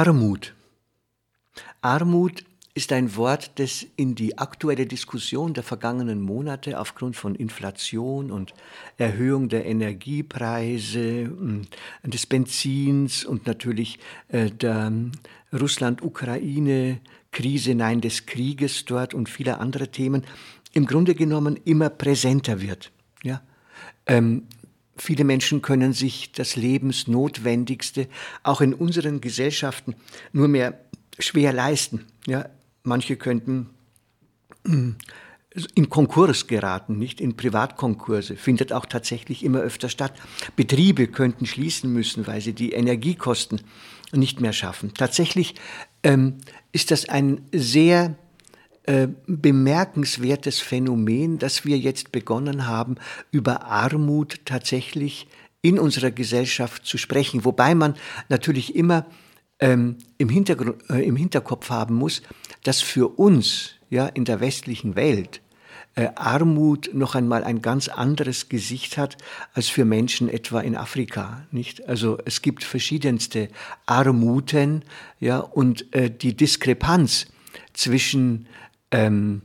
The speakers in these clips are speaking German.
Armut. Armut ist ein Wort, das in die aktuelle Diskussion der vergangenen Monate aufgrund von Inflation und Erhöhung der Energiepreise, hm, des Benzins und natürlich äh, der Russland-Ukraine-Krise, nein, des Krieges dort und vieler anderer Themen im Grunde genommen immer präsenter wird. Ja? Ähm, Viele Menschen können sich das Lebensnotwendigste auch in unseren Gesellschaften nur mehr schwer leisten. Ja, manche könnten hm, in Konkurs geraten, nicht in Privatkonkurse, findet auch tatsächlich immer öfter statt. Betriebe könnten schließen müssen, weil sie die Energiekosten nicht mehr schaffen. Tatsächlich ähm, ist das ein sehr äh, bemerkenswertes Phänomen, dass wir jetzt begonnen haben, über Armut tatsächlich in unserer Gesellschaft zu sprechen, wobei man natürlich immer ähm, im, Hintergrund, äh, im Hinterkopf haben muss, dass für uns ja in der westlichen Welt äh, Armut noch einmal ein ganz anderes Gesicht hat als für Menschen etwa in Afrika, nicht? Also es gibt verschiedenste Armuten, ja, und äh, die Diskrepanz zwischen ähm,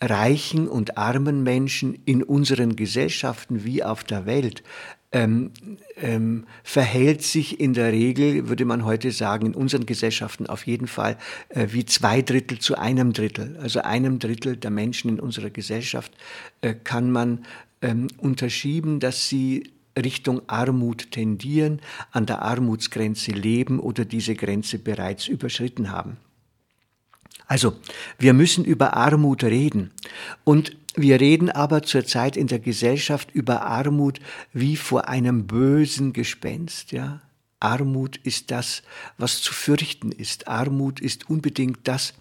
reichen und armen Menschen in unseren Gesellschaften wie auf der Welt ähm, ähm, verhält sich in der Regel, würde man heute sagen, in unseren Gesellschaften auf jeden Fall äh, wie zwei Drittel zu einem Drittel. Also einem Drittel der Menschen in unserer Gesellschaft äh, kann man ähm, unterschieben, dass sie Richtung Armut tendieren, an der Armutsgrenze leben oder diese Grenze bereits überschritten haben. Also, wir müssen über Armut reden. Und wir reden aber zurzeit in der Gesellschaft über Armut wie vor einem bösen Gespenst, ja. Armut ist das, was zu fürchten ist. Armut ist unbedingt das,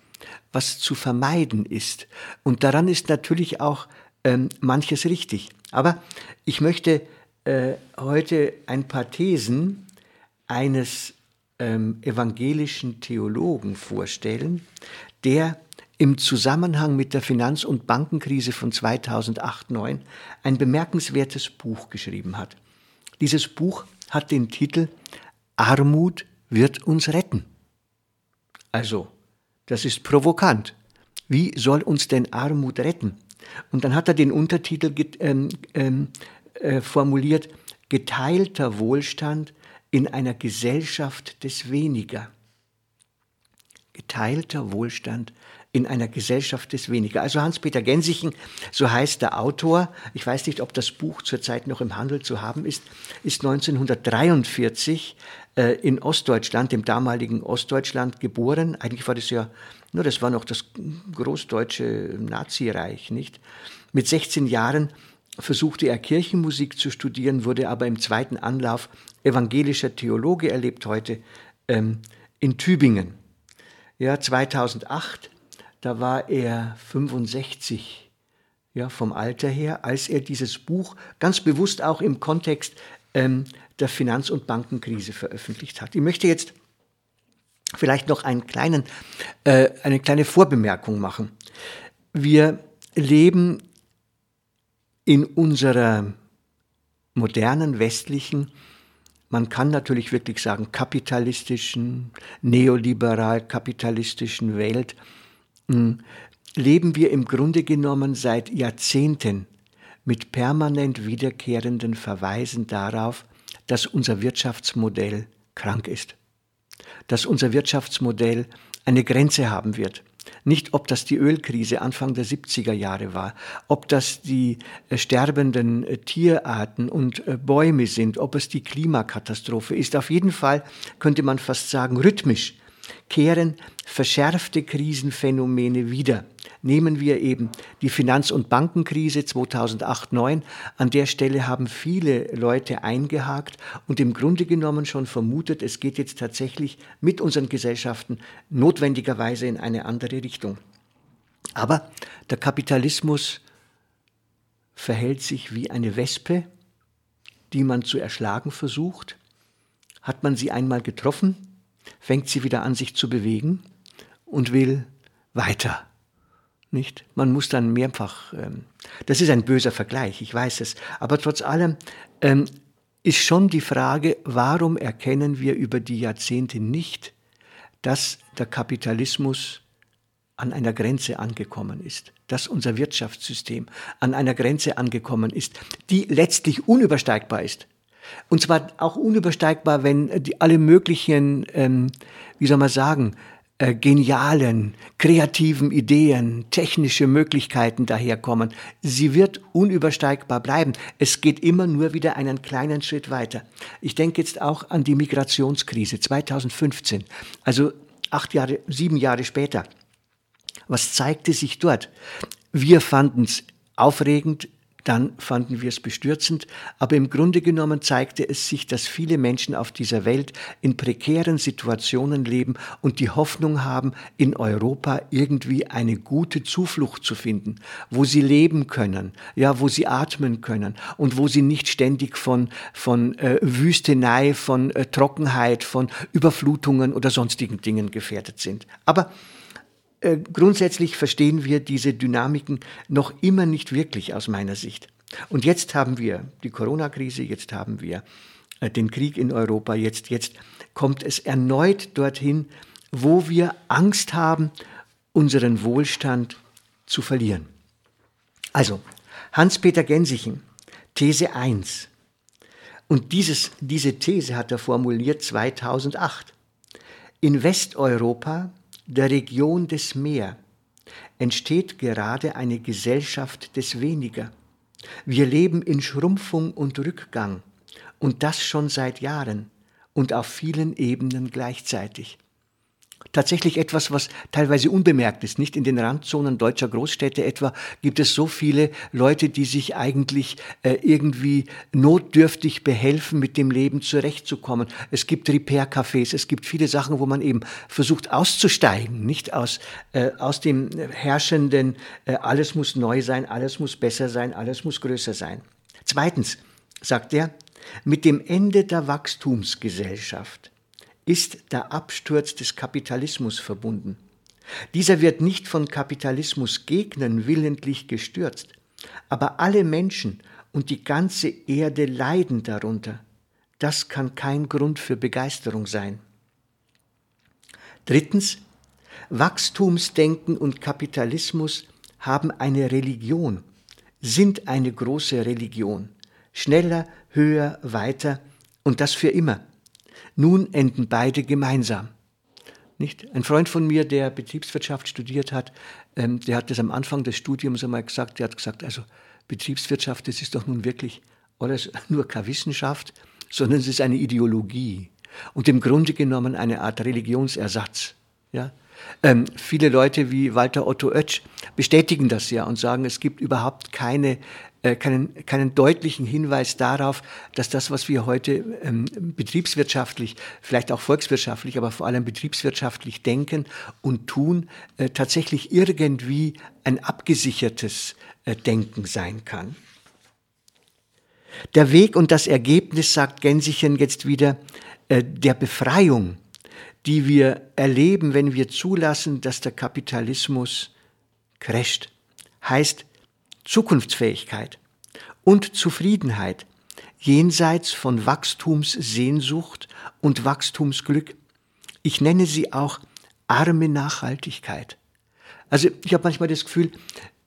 was zu vermeiden ist. Und daran ist natürlich auch ähm, manches richtig. Aber ich möchte äh, heute ein paar Thesen eines ähm, evangelischen Theologen vorstellen, der im Zusammenhang mit der Finanz- und Bankenkrise von 2008-9 ein bemerkenswertes Buch geschrieben hat. Dieses Buch hat den Titel Armut wird uns retten. Also, das ist provokant. Wie soll uns denn Armut retten? Und dann hat er den Untertitel ähm, ähm, äh, formuliert, geteilter Wohlstand in einer Gesellschaft des Weniger geteilter Wohlstand in einer Gesellschaft des Weniger. Also Hans-Peter Gensichen, so heißt der Autor, ich weiß nicht, ob das Buch zurzeit noch im Handel zu haben ist, ist 1943 äh, in Ostdeutschland, dem damaligen Ostdeutschland, geboren. Eigentlich war das ja, nur das war noch das großdeutsche Nazireich, nicht? Mit 16 Jahren versuchte er Kirchenmusik zu studieren, wurde aber im zweiten Anlauf evangelischer Theologe, erlebt heute ähm, in Tübingen. Ja, 2008, da war er 65 ja, vom Alter her, als er dieses Buch ganz bewusst auch im Kontext ähm, der Finanz- und Bankenkrise veröffentlicht hat. Ich möchte jetzt vielleicht noch einen kleinen, äh, eine kleine Vorbemerkung machen. Wir leben in unserer modernen westlichen man kann natürlich wirklich sagen, kapitalistischen, neoliberal-kapitalistischen Welt, hm, leben wir im Grunde genommen seit Jahrzehnten mit permanent wiederkehrenden Verweisen darauf, dass unser Wirtschaftsmodell krank ist, dass unser Wirtschaftsmodell eine Grenze haben wird, nicht, ob das die Ölkrise Anfang der 70er Jahre war, ob das die äh, sterbenden äh, Tierarten und äh, Bäume sind, ob es die Klimakatastrophe ist. Auf jeden Fall könnte man fast sagen, rhythmisch kehren verschärfte Krisenphänomene wieder, Nehmen wir eben die Finanz- und Bankenkrise 2008-9. An der Stelle haben viele Leute eingehakt und im Grunde genommen schon vermutet, es geht jetzt tatsächlich mit unseren Gesellschaften notwendigerweise in eine andere Richtung. Aber der Kapitalismus verhält sich wie eine Wespe, die man zu erschlagen versucht. Hat man sie einmal getroffen, fängt sie wieder an, sich zu bewegen und will weiter. Nicht? Man muss dann mehrfach, ähm, das ist ein böser Vergleich, ich weiß es, aber trotz allem ähm, ist schon die Frage, warum erkennen wir über die Jahrzehnte nicht, dass der Kapitalismus an einer Grenze angekommen ist, dass unser Wirtschaftssystem an einer Grenze angekommen ist, die letztlich unübersteigbar ist. Und zwar auch unübersteigbar, wenn die alle möglichen, ähm, wie soll man sagen, äh, genialen, kreativen Ideen, technische Möglichkeiten daherkommen. Sie wird unübersteigbar bleiben. Es geht immer nur wieder einen kleinen Schritt weiter. Ich denke jetzt auch an die Migrationskrise 2015, also acht Jahre, sieben Jahre später. Was zeigte sich dort? Wir fanden es aufregend, dann fanden wir es bestürzend, aber im Grunde genommen zeigte es sich, dass viele Menschen auf dieser Welt in prekären Situationen leben und die Hoffnung haben, in Europa irgendwie eine gute Zuflucht zu finden, wo sie leben können, ja, wo sie atmen können und wo sie nicht ständig von, von äh, Wüstenei, von äh, Trockenheit, von Überflutungen oder sonstigen Dingen gefährdet sind. Aber äh, grundsätzlich verstehen wir diese Dynamiken noch immer nicht wirklich aus meiner Sicht. Und jetzt haben wir die Corona-Krise, jetzt haben wir äh, den Krieg in Europa, jetzt, jetzt kommt es erneut dorthin, wo wir Angst haben, unseren Wohlstand zu verlieren. Also, Hans-Peter Gensichen, These 1. Und dieses, diese These hat er formuliert 2008. In Westeuropa der Region des Meer entsteht gerade eine Gesellschaft des Weniger. Wir leben in Schrumpfung und Rückgang, und das schon seit Jahren und auf vielen Ebenen gleichzeitig tatsächlich etwas, was teilweise unbemerkt ist. Nicht in den Randzonen deutscher Großstädte etwa gibt es so viele Leute, die sich eigentlich äh, irgendwie notdürftig behelfen, mit dem Leben zurechtzukommen. Es gibt Repair-Cafés, es gibt viele Sachen, wo man eben versucht auszusteigen, nicht aus, äh, aus dem herrschenden, äh, alles muss neu sein, alles muss besser sein, alles muss größer sein. Zweitens, sagt er, mit dem Ende der Wachstumsgesellschaft ist der Absturz des Kapitalismus verbunden. Dieser wird nicht von Kapitalismusgegnern willentlich gestürzt, aber alle Menschen und die ganze Erde leiden darunter. Das kann kein Grund für Begeisterung sein. Drittens, Wachstumsdenken und Kapitalismus haben eine Religion, sind eine große Religion. Schneller, höher, weiter und das für immer. Nun enden beide gemeinsam. Nicht? Ein Freund von mir, der Betriebswirtschaft studiert hat, ähm, der hat das am Anfang des Studiums einmal gesagt, der hat gesagt, also Betriebswirtschaft, das ist doch nun wirklich alles nur keine Wissenschaft, sondern es ist eine Ideologie und im Grunde genommen eine Art Religionsersatz. Ja? Ähm, viele Leute wie Walter Otto Oetsch bestätigen das ja und sagen, es gibt überhaupt keine keinen, keinen deutlichen Hinweis darauf, dass das, was wir heute ähm, betriebswirtschaftlich, vielleicht auch volkswirtschaftlich, aber vor allem betriebswirtschaftlich denken und tun, äh, tatsächlich irgendwie ein abgesichertes äh, Denken sein kann. Der Weg und das Ergebnis, sagt Gensichen jetzt wieder, äh, der Befreiung, die wir erleben, wenn wir zulassen, dass der Kapitalismus crasht, heißt, Zukunftsfähigkeit und Zufriedenheit jenseits von Wachstumssehnsucht und Wachstumsglück. Ich nenne sie auch arme Nachhaltigkeit. Also ich habe manchmal das Gefühl,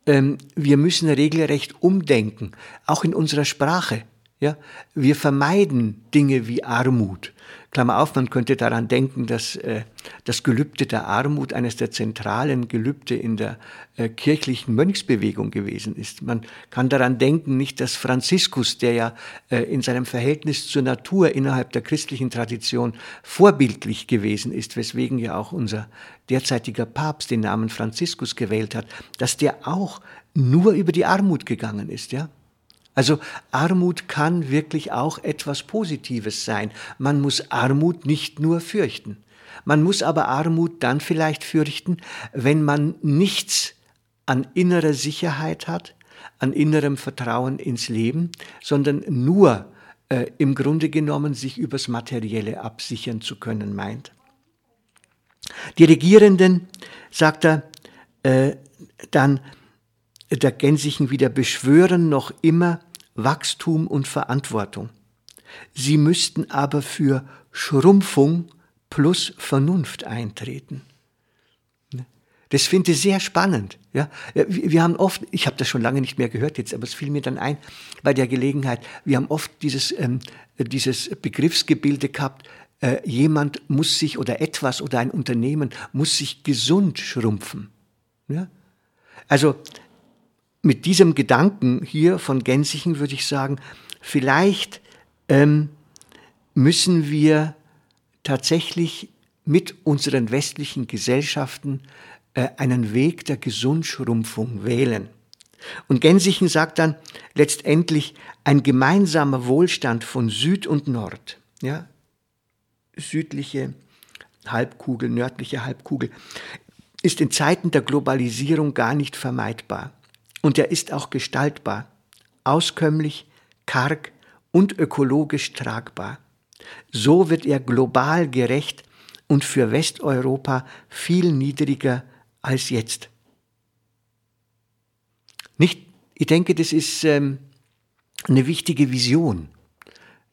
ähm, wir müssen regelrecht umdenken, auch in unserer Sprache. Ja, wir vermeiden Dinge wie Armut. Klammer auf, man könnte daran denken, dass äh, das Gelübde der Armut eines der zentralen Gelübde in der äh, kirchlichen Mönchsbewegung gewesen ist. Man kann daran denken, nicht, dass Franziskus, der ja äh, in seinem Verhältnis zur Natur innerhalb der christlichen Tradition vorbildlich gewesen ist, weswegen ja auch unser derzeitiger Papst den Namen Franziskus gewählt hat, dass der auch nur über die Armut gegangen ist, ja. Also Armut kann wirklich auch etwas Positives sein. Man muss Armut nicht nur fürchten. Man muss aber Armut dann vielleicht fürchten, wenn man nichts an innerer Sicherheit hat, an innerem Vertrauen ins Leben, sondern nur äh, im Grunde genommen sich übers Materielle absichern zu können meint. Die Regierenden, sagt er äh, dann, der Gänsichen wieder beschwören noch immer Wachstum und Verantwortung. Sie müssten aber für Schrumpfung plus Vernunft eintreten. Das finde ich sehr spannend. Ja, wir haben oft, ich habe das schon lange nicht mehr gehört jetzt, aber es fiel mir dann ein bei der Gelegenheit. Wir haben oft dieses ähm, dieses Begriffsgebilde gehabt. Äh, jemand muss sich oder etwas oder ein Unternehmen muss sich gesund schrumpfen. Ja? Also mit diesem Gedanken hier von Gänsichen würde ich sagen, vielleicht ähm, müssen wir tatsächlich mit unseren westlichen Gesellschaften äh, einen Weg der Gesundschrumpfung wählen. Und Gänsichen sagt dann letztendlich ein gemeinsamer Wohlstand von Süd und Nord, ja, südliche Halbkugel, nördliche Halbkugel, ist in Zeiten der Globalisierung gar nicht vermeidbar. Und er ist auch gestaltbar, auskömmlich, karg und ökologisch tragbar. So wird er global gerecht und für Westeuropa viel niedriger als jetzt. Nicht, ich denke, das ist ähm, eine wichtige Vision,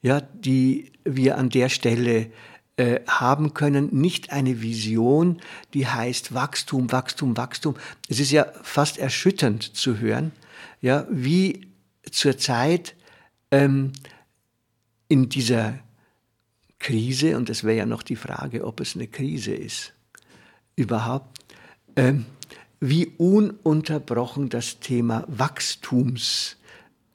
ja, die wir an der Stelle äh, haben können, nicht eine Vision, die heißt Wachstum, Wachstum, Wachstum. Es ist ja fast erschütternd zu hören, ja, wie zurzeit ähm, in dieser Krise, und das wäre ja noch die Frage, ob es eine Krise ist, überhaupt, ähm, wie ununterbrochen das Thema Wachstumsquoten,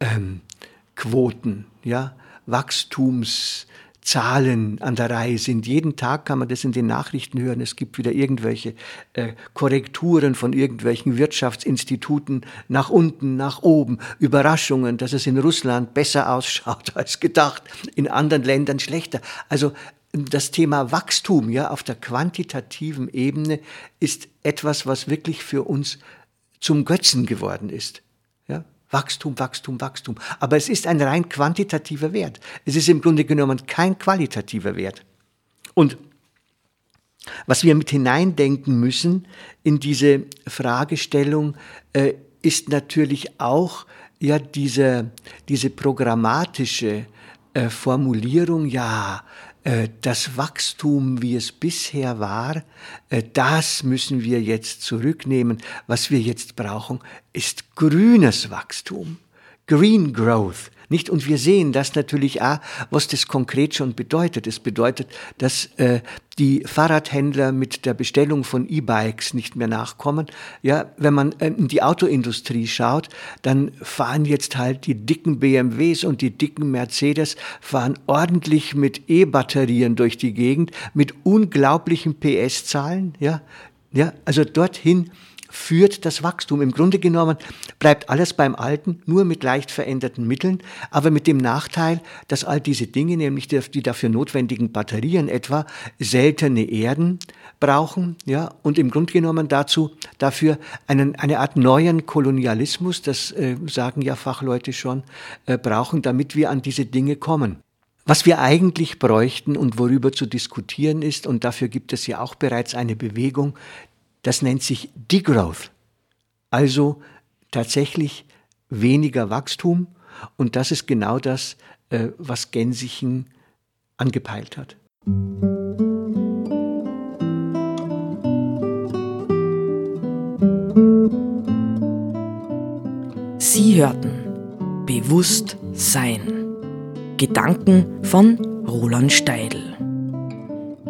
ähm, ja, Wachstums Zahlen an der Reihe sind. Jeden Tag kann man das in den Nachrichten hören. Es gibt wieder irgendwelche äh, Korrekturen von irgendwelchen Wirtschaftsinstituten nach unten, nach oben, Überraschungen, dass es in Russland besser ausschaut als gedacht, in anderen Ländern schlechter. Also das Thema Wachstum ja auf der quantitativen Ebene ist etwas, was wirklich für uns zum Götzen geworden ist. Wachstum, Wachstum, Wachstum. Aber es ist ein rein quantitativer Wert. Es ist im Grunde genommen kein qualitativer Wert. Und was wir mit hineindenken müssen in diese Fragestellung, äh, ist natürlich auch ja diese, diese programmatische äh, Formulierung, ja, das Wachstum, wie es bisher war, äh, das müssen wir jetzt zurücknehmen. Was wir jetzt brauchen, ist grünes Wachstum, Green Growth. Nicht? Und wir sehen das natürlich auch, was das konkret schon bedeutet. Es bedeutet, dass äh, die Fahrradhändler mit der Bestellung von E-Bikes nicht mehr nachkommen. Ja, wenn man äh, in die Autoindustrie schaut, dann fahren jetzt halt die dicken BMWs und die dicken Mercedes fahren ordentlich mit E-Batterien durch die Gegend mit unglaublichen PS-Zahlen. Ja, ja, also dorthin führt das Wachstum. Im Grunde genommen bleibt alles beim Alten, nur mit leicht veränderten Mitteln, aber mit dem Nachteil, dass all diese Dinge, nämlich die, dafür notwendigen Batterien etwa, seltene Erden brauchen, ja, und im Grunde genommen dazu, dafür einen, eine Art neuen Kolonialismus, das äh, sagen ja Fachleute schon, äh, brauchen, damit wir an diese Dinge kommen. Was wir eigentlich bräuchten und worüber zu diskutieren ist, und dafür gibt es ja auch bereits eine Bewegung, das nennt sich Degrowth. Also tatsächlich weniger Wachstum. Und das ist genau das, äh, was Gensichen angepeilt hat. Sie hörten Bewusst Sein. Gedanken von Roland Steidl.